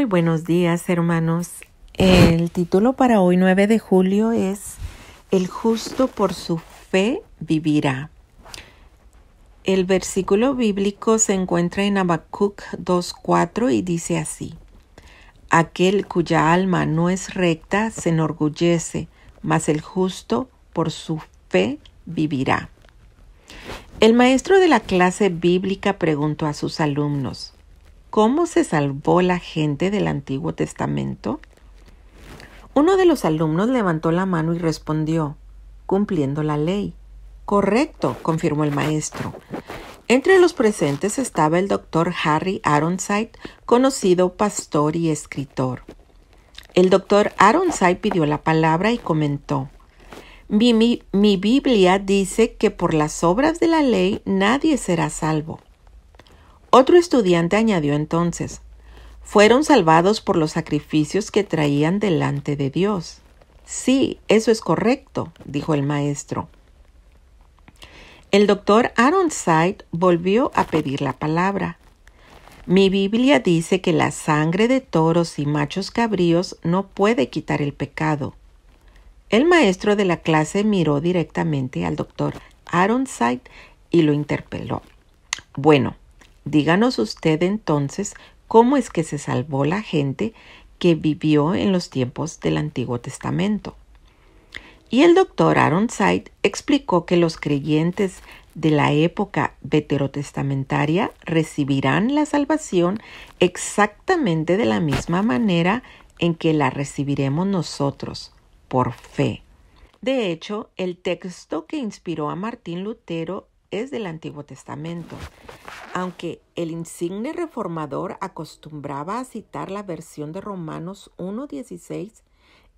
Muy buenos días, hermanos. El título para hoy, 9 de julio, es El justo por su fe vivirá. El versículo bíblico se encuentra en Habacuc 2.4 y dice así: Aquel cuya alma no es recta se enorgullece, mas el justo por su fe vivirá. El maestro de la clase bíblica preguntó a sus alumnos, ¿Cómo se salvó la gente del Antiguo Testamento? Uno de los alumnos levantó la mano y respondió, cumpliendo la ley. Correcto, confirmó el maestro. Entre los presentes estaba el doctor Harry Aronside, conocido pastor y escritor. El doctor Aronside pidió la palabra y comentó, mi, mi, Biblia dice que por las obras de la ley nadie será salvo. Otro estudiante añadió entonces, fueron salvados por los sacrificios que traían delante de Dios. Sí, eso es correcto, dijo el maestro. El doctor Aronside volvió a pedir la palabra. Mi Biblia dice que la sangre de toros y machos cabríos no puede quitar el pecado. El maestro de la clase miró directamente al doctor Aronside y lo interpeló. Bueno, Díganos usted entonces cómo es que se salvó la gente que vivió en los tiempos del Antiguo Testamento. Y el doctor Aronside explicó que los creyentes de la época veterotestamentaria recibirán la salvación exactamente de la misma manera en que la recibiremos nosotros, por fe. De hecho, el texto que inspiró a Martín Lutero es del Antiguo Testamento, aunque el insigne reformador acostumbraba a citar la versión de Romanos 1.16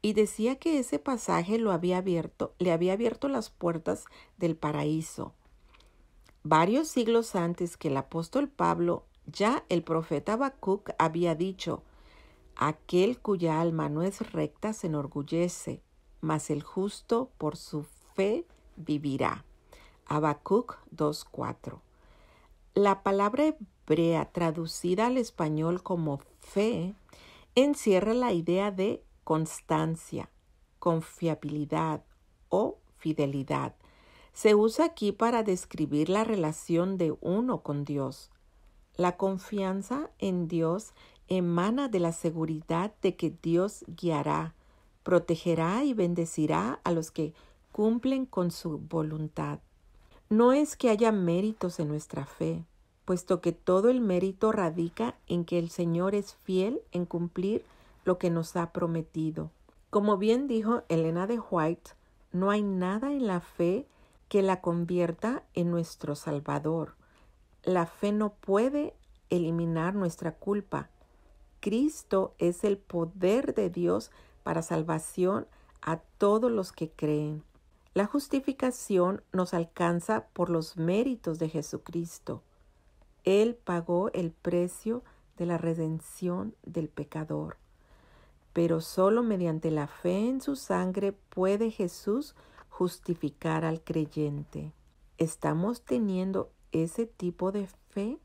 y decía que ese pasaje lo había abierto, le había abierto las puertas del paraíso. Varios siglos antes que el apóstol Pablo, ya el profeta Habacuc había dicho, aquel cuya alma no es recta se enorgullece, mas el justo por su fe vivirá. Habacuc 2.4. La palabra hebrea traducida al español como fe encierra la idea de constancia, confiabilidad o fidelidad. Se usa aquí para describir la relación de uno con Dios. La confianza en Dios emana de la seguridad de que Dios guiará, protegerá y bendecirá a los que cumplen con su voluntad. No es que haya méritos en nuestra fe, puesto que todo el mérito radica en que el Señor es fiel en cumplir lo que nos ha prometido. Como bien dijo Elena de White, no hay nada en la fe que la convierta en nuestro Salvador. La fe no puede eliminar nuestra culpa. Cristo es el poder de Dios para salvación a todos los que creen. La justificación nos alcanza por los méritos de Jesucristo. Él pagó el precio de la redención del pecador. Pero solo mediante la fe en su sangre puede Jesús justificar al creyente. ¿Estamos teniendo ese tipo de fe?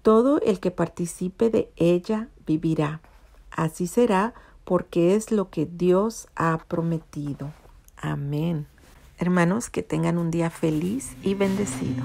Todo el que participe de ella vivirá. Así será porque es lo que Dios ha prometido. Amén. Hermanos, que tengan un día feliz y bendecido.